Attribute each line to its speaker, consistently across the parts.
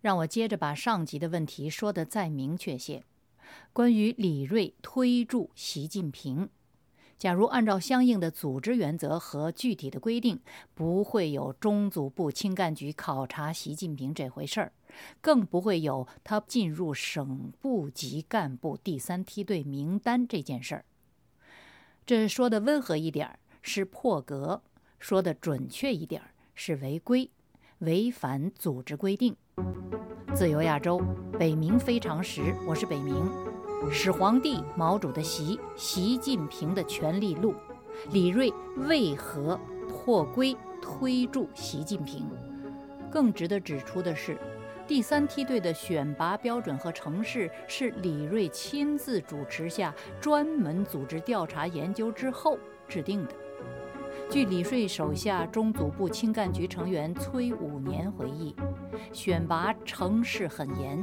Speaker 1: 让我接着把上集的问题说得再明确些。关于李锐推助习近平，假如按照相应的组织原则和具体的规定，不会有中组部青干局考察习近平这回事儿，更不会有他进入省部级干部第三梯队名单这件事儿。这说的温和一点儿是破格，说的准确一点儿是违规，违反组织规定。自由亚洲，北冥非常时，我是北冥。始皇帝毛主的习，习近平的权力路，李锐为何破规推助习近平？更值得指出的是，第三梯队的选拔标准和程式是李锐亲自主持下专门组织调查研究之后制定的。据李瑞手下中组部青干局成员崔五年回忆，选拔程式很严，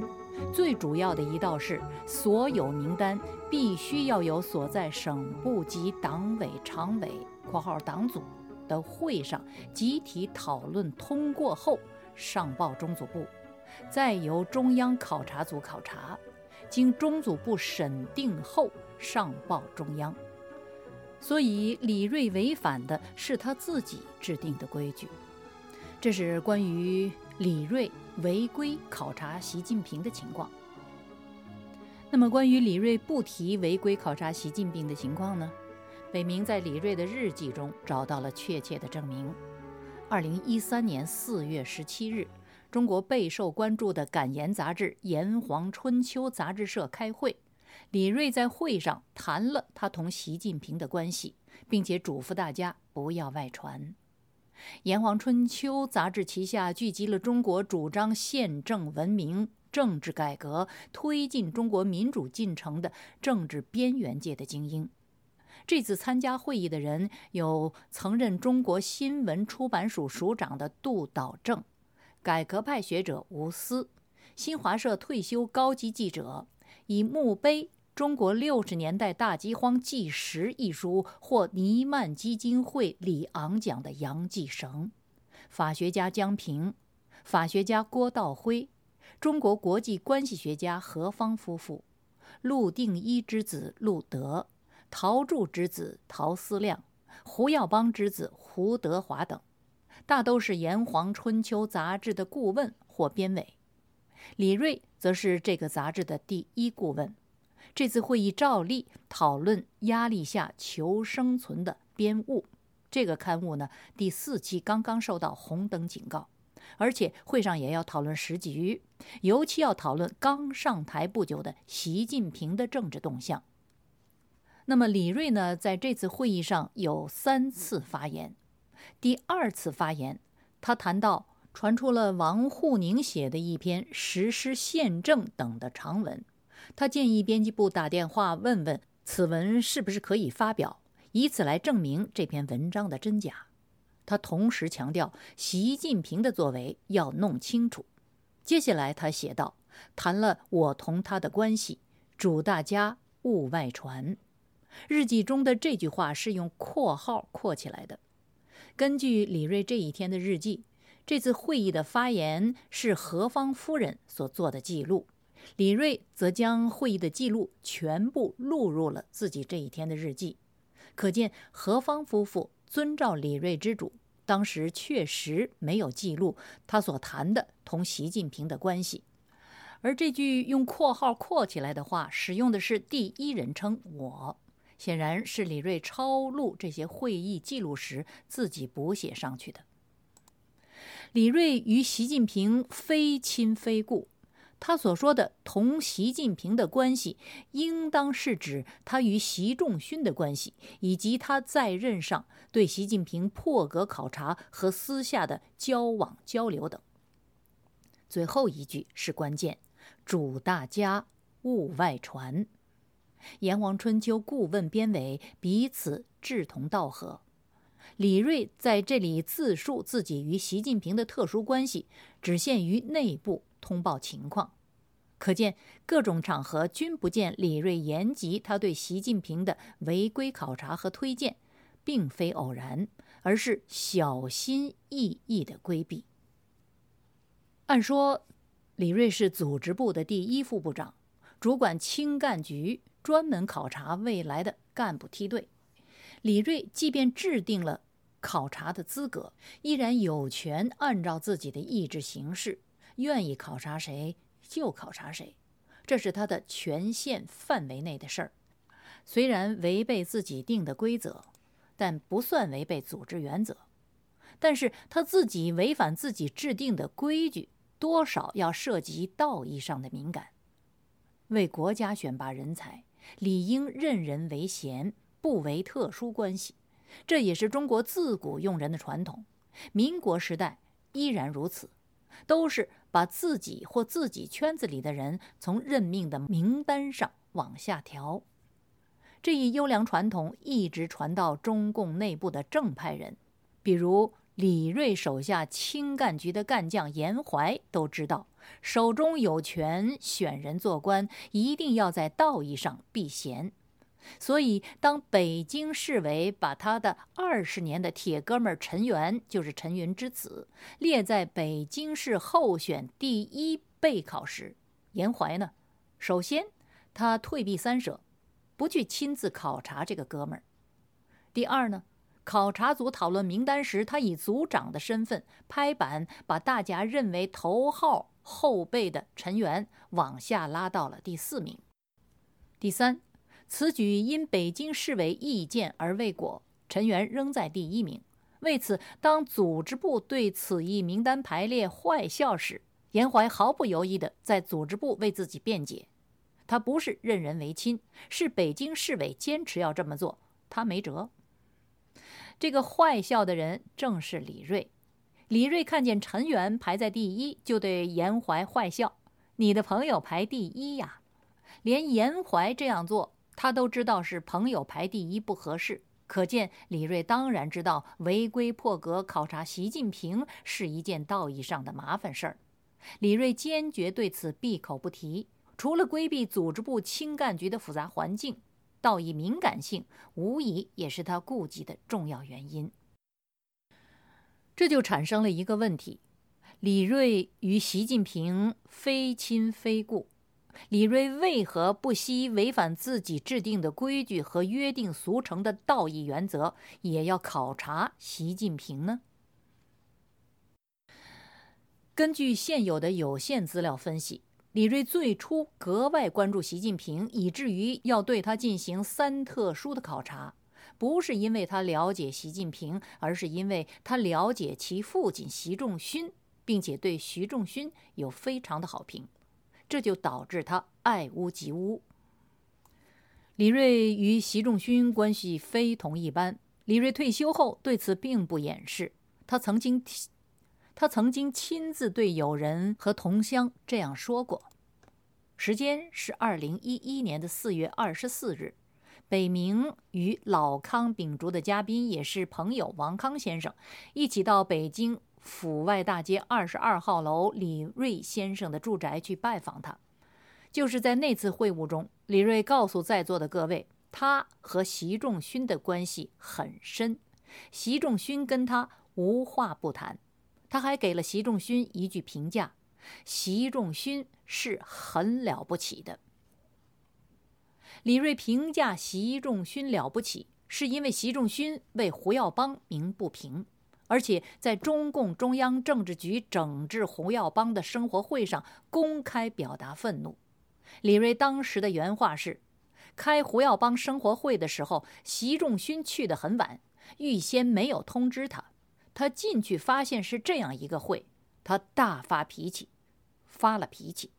Speaker 1: 最主要的一道是所有名单必须要有所在省部级党委常委（括号党组）的会上集体讨论通过后上报中组部，再由中央考察组考察，经中组部审定后上报中央。所以，李锐违反的是他自己制定的规矩。这是关于李锐违规考察习近平的情况。那么，关于李锐不提违规考察习近平的情况呢？北明在李锐的日记中找到了确切的证明。二零一三年四月十七日，中国备受关注的感言杂志《炎黄春秋》杂志社开会。李锐在会上谈了他同习近平的关系，并且嘱咐大家不要外传。《炎黄春秋》杂志旗下聚集了中国主张宪政文明、政治改革、推进中国民主进程的政治边缘界的精英。这次参加会议的人有曾任中国新闻出版署署长的杜导正、改革派学者吴思、新华社退休高级记者。以墓碑《中国六十年代大饥荒纪实》一书获尼曼基金会里昂奖的杨继绳，法学家江平，法学家郭道辉，中国国际关系学家何方夫妇，陆定一之子陆德，陶铸之子陶思亮，胡耀邦之子胡德华等，大都是《炎黄春秋》杂志的顾问或编委。李锐则是这个杂志的第一顾问。这次会议照例讨论《压力下求生存的编务》这个刊物呢，第四期刚刚受到红灯警告，而且会上也要讨论时局，尤其要讨论刚上台不久的习近平的政治动向。那么李锐呢，在这次会议上有三次发言。第二次发言，他谈到。传出了王沪宁写的一篇实施宪政等的长文，他建议编辑部打电话问问此文是不是可以发表，以此来证明这篇文章的真假。他同时强调，习近平的作为要弄清楚。接下来他写道：“谈了我同他的关系，嘱大家勿外传。”日记中的这句话是用括号括起来的。根据李锐这一天的日记。这次会议的发言是何方夫人所做的记录，李锐则将会议的记录全部录入了自己这一天的日记。可见何方夫妇遵照李锐之嘱，当时确实没有记录他所谈的同习近平的关系。而这句用括号括起来的话，使用的是第一人称我，显然是李锐抄录这些会议记录时自己补写上去的。李锐与习近平非亲非故，他所说的同习近平的关系，应当是指他与习仲勋的关系，以及他在任上对习近平破格考察和私下的交往交流等。最后一句是关键，嘱大家勿外传。《炎黄春秋》顾问编委彼此志同道合。李锐在这里自述自己与习近平的特殊关系，只限于内部通报情况，可见各种场合均不见李锐言及他对习近平的违规考察和推荐，并非偶然，而是小心翼翼的规避。按说，李瑞是组织部的第一副部长，主管青干局，专门考察未来的干部梯队。李瑞即便制定了考察的资格，依然有权按照自己的意志行事，愿意考察谁就考察谁，这是他的权限范围内的事儿。虽然违背自己定的规则，但不算违背组织原则。但是他自己违反自己制定的规矩。多少要涉及道义上的敏感。为国家选拔人才，理应任人唯贤，不为特殊关系。这也是中国自古用人的传统。民国时代依然如此，都是把自己或自己圈子里的人从任命的名单上往下调。这一优良传统一直传到中共内部的正派人，比如。李瑞手下青干局的干将严怀都知道，手中有权选人做官，一定要在道义上避嫌。所以，当北京市委把他的二十年的铁哥们陈元，就是陈云之子，列在北京市候选第一备考时，严怀呢，首先他退避三舍，不去亲自考察这个哥们儿；第二呢。考察组讨论名单时，他以组长的身份拍板，把大家认为头号后备的陈元往下拉到了第四名。第三，此举因北京市委意见而未果，陈元仍在第一名。为此，当组织部对此一名单排列坏笑时，严怀毫不犹豫地在组织部为自己辩解：他不是任人唯亲，是北京市委坚持要这么做，他没辙。这个坏笑的人正是李瑞。李瑞看见陈元排在第一，就对严怀坏笑：“你的朋友排第一呀！”连严怀这样做，他都知道是朋友排第一不合适。可见李瑞当然知道违规破格考察习近平是一件道义上的麻烦事儿。李瑞坚决对此闭口不提，除了规避组织部青干局的复杂环境。道义敏感性无疑也是他顾忌的重要原因。这就产生了一个问题：李瑞与习近平非亲非故，李瑞为何不惜违反自己制定的规矩和约定俗成的道义原则，也要考察习近平呢？根据现有的有限资料分析。李瑞最初格外关注习近平，以至于要对他进行三特殊的考察，不是因为他了解习近平，而是因为他了解其父亲习仲勋，并且对习仲勋有非常的好评，这就导致他爱屋及乌。李瑞与习仲勋关系非同一般，李瑞退休后对此并不掩饰，他曾经。他曾经亲自对友人和同乡这样说过，时间是二零一一年的四月二十四日。北明与老康秉烛的嘉宾也是朋友王康先生，一起到北京府外大街二十二号楼李瑞先生的住宅去拜访他。就是在那次会晤中，李瑞告诉在座的各位，他和习仲勋的关系很深，习仲勋跟他无话不谈。他还给了习仲勋一句评价：“习仲勋是很了不起的。”李瑞评价习仲勋了不起，是因为习仲勋为胡耀邦鸣不平，而且在中共中央政治局整治胡耀邦的生活会上公开表达愤怒。李瑞当时的原话是：“开胡耀邦生活会的时候，习仲勋去得很晚，预先没有通知他。”他进去发现是这样一个会，他大发脾气，发了脾气。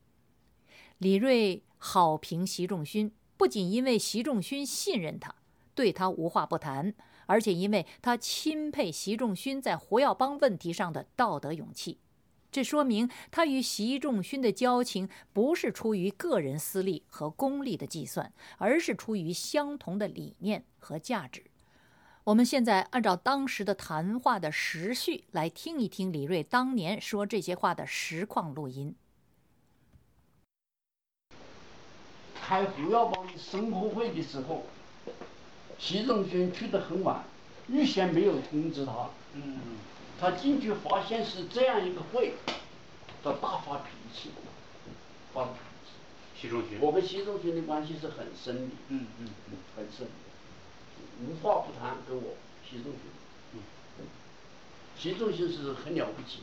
Speaker 1: 李瑞好评习仲勋，不仅因为习仲勋信任他，对他无话不谈，而且因为他钦佩习仲勋在胡耀邦问题上的道德勇气。这说明他与习仲勋的交情不是出于个人私利和功利的计算，而是出于相同的理念和价值。我们现在按照当时的谈话的时序来听一听李瑞当年说这些话的实况录音。
Speaker 2: 开胡耀邦的生活会的时候，习仲勋去得很晚，预先没有通知他。嗯。他进去发现是这样一个会，他大发脾气，发。
Speaker 3: 习仲勋，
Speaker 2: 我跟习仲勋的关系是很深的，
Speaker 3: 嗯嗯嗯，
Speaker 2: 很深的，无话不谈跟我习仲勋。
Speaker 3: 嗯，
Speaker 2: 习仲勋是很了不起。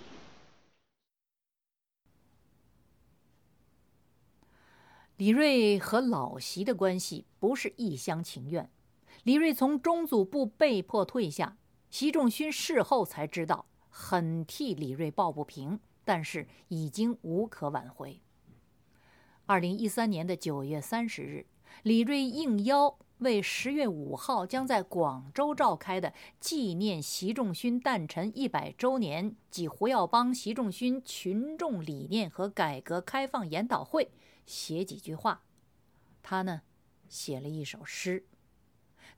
Speaker 1: 李瑞和老习的关系不是一厢情愿。李瑞从中组部被迫退下，习仲勋事后才知道，很替李瑞抱不平，但是已经无可挽回。二零一三年的九月三十日，李瑞应邀为十月五号将在广州召开的纪念习仲勋诞辰一百周年及胡耀邦、习仲勋群众理念和改革开放研讨会。写几句话，他呢，写了一首诗。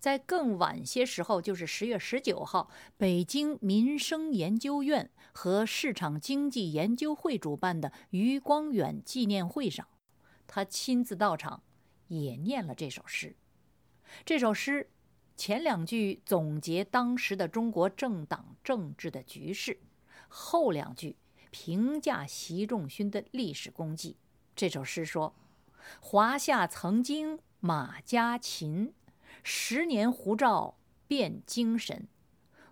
Speaker 1: 在更晚些时候，就是十月十九号，北京民生研究院和市场经济研究会主办的余光远纪念会上，他亲自到场，也念了这首诗。这首诗前两句总结当时的中国政党政治的局势，后两句评价习仲勋的历史功绩。这首诗说：“华夏曾经马家秦，十年胡照变精神。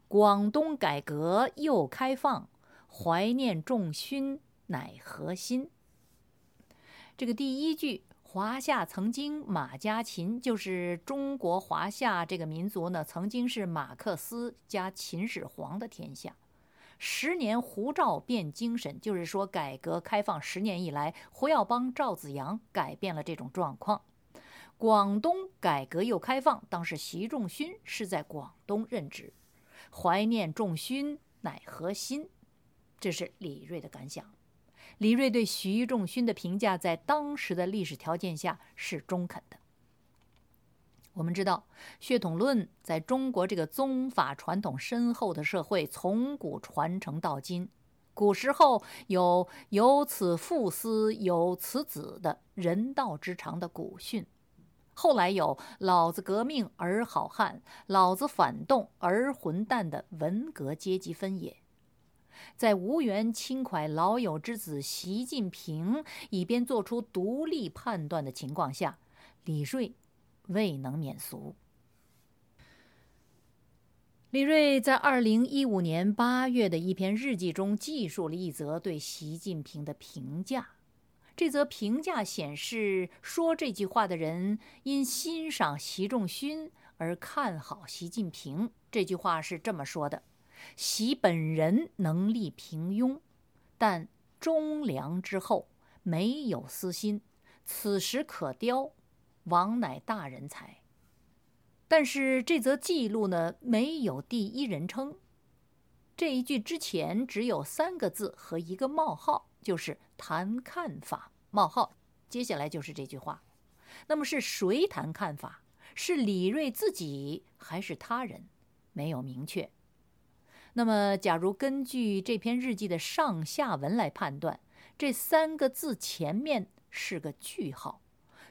Speaker 1: 广东改革又开放，怀念仲勋乃核心。”这个第一句“华夏曾经马家秦”，就是中国华夏这个民族呢，曾经是马克思加秦始皇的天下。十年胡照变精神，就是说改革开放十年以来，胡耀邦、赵紫阳改变了这种状况。广东改革又开放，当时习仲勋是在广东任职，怀念仲勋乃核心。这是李锐的感想。李锐对习仲勋的评价，在当时的历史条件下是中肯的。我们知道，血统论在中国这个宗法传统深厚的社会，从古传承到今。古时候有“有此父思，有此子”的人道之长的古训，后来有“老子革命而好汉，老子反动而混蛋”的文革阶级分野。在无缘轻快老友之子习近平以便做出独立判断的情况下，李瑞。未能免俗。李瑞在二零一五年八月的一篇日记中记述了一则对习近平的评价。这则评价显示，说这句话的人因欣赏习仲勋而看好习近平。这句话是这么说的：“习本人能力平庸，但忠良之后，没有私心，此时可雕。”王乃大人才，但是这则记录呢没有第一人称，这一句之前只有三个字和一个冒号，就是谈看法冒号，接下来就是这句话。那么是谁谈看法？是李锐自己还是他人？没有明确。那么，假如根据这篇日记的上下文来判断，这三个字前面是个句号。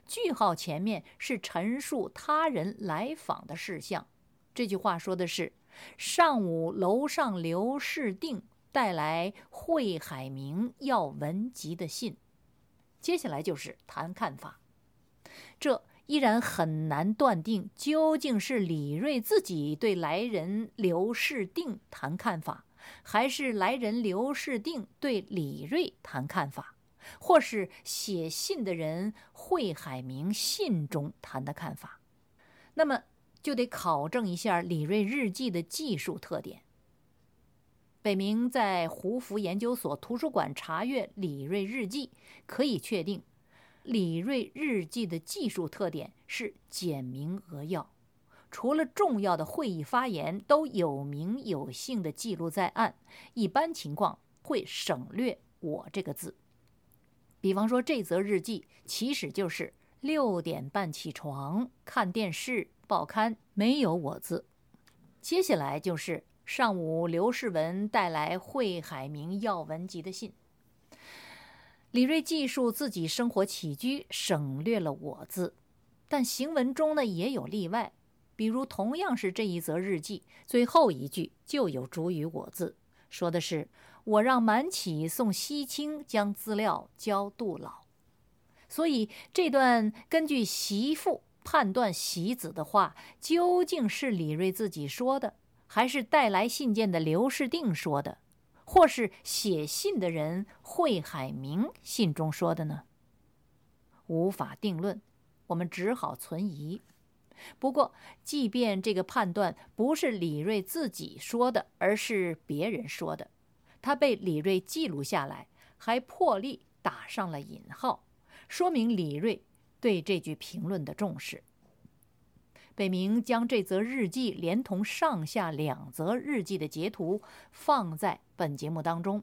Speaker 1: 句号前面是陈述他人来访的事项，这句话说的是上午楼上刘世定带来惠海明要文集的信，接下来就是谈看法，这依然很难断定究竟是李锐自己对来人刘世定谈看法，还是来人刘世定对李锐谈看法。或是写信的人惠海明信中谈的看法，那么就得考证一下李锐日记的技术特点。北明在胡佛研究所图书馆查阅李锐日记，可以确定，李锐日记的技术特点是简明扼要，除了重要的会议发言都有名有姓的记录在案，一般情况会省略“我”这个字。比方说，这则日记起始就是六点半起床看电视报刊，没有我字。接下来就是上午刘世文带来惠海明要文集的信。李锐记述自己生活起居，省略了我字，但行文中呢也有例外，比如同样是这一则日记，最后一句就有主语我字，说的是我让满启送西青将资料交杜老。所以这段根据媳妇判断喜子的话，究竟是李瑞自己说的，还是带来信件的刘世定说的，或是写信的人惠海明信中说的呢？无法定论，我们只好存疑。不过，即便这个判断不是李瑞自己说的，而是别人说的，他被李瑞记录下来，还破例打上了引号，说明李瑞对这句评论的重视。北明将这则日记连同上下两则日记的截图放在本节目当中，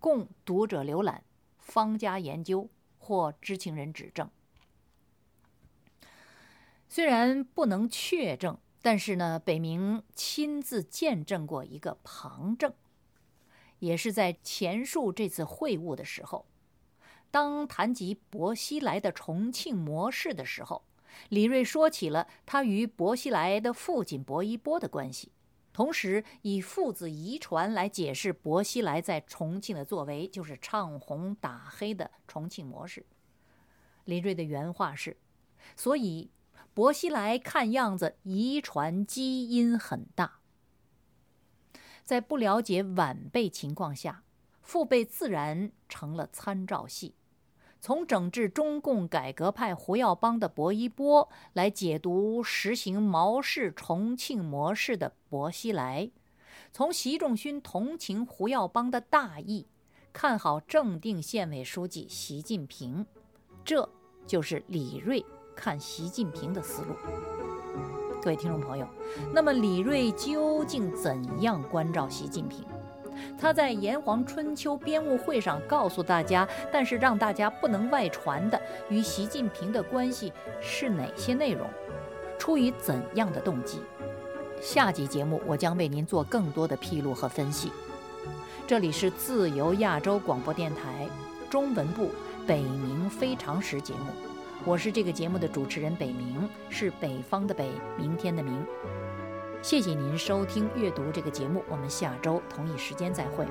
Speaker 1: 供读者浏览、方家研究或知情人指正。虽然不能确证，但是呢，北明亲自见证过一个旁证，也是在前述这次会晤的时候，当谈及薄熙来的重庆模式的时候，李瑞说起了他与薄熙来的父亲薄一波的关系，同时以父子遗传来解释薄熙来在重庆的作为，就是唱红打黑的重庆模式。李瑞的原话是：“所以。”薄熙来看样子遗传基因很大，在不了解晚辈情况下，父辈自然成了参照系。从整治中共改革派胡耀邦的薄一波来解读实行毛氏重庆模式的薄熙来，从习仲勋同情胡耀邦的大义，看好正定县委书记习近平，这就是李锐。看习近平的思路，各位听众朋友，那么李锐究竟怎样关照习近平？他在炎黄春秋编务会上告诉大家，但是让大家不能外传的与习近平的关系是哪些内容？出于怎样的动机？下集节目我将为您做更多的披露和分析。这里是自由亚洲广播电台中文部北冥非常时节目。我是这个节目的主持人北明，是北方的北，明天的明。谢谢您收听阅读这个节目，我们下周同一时间再会。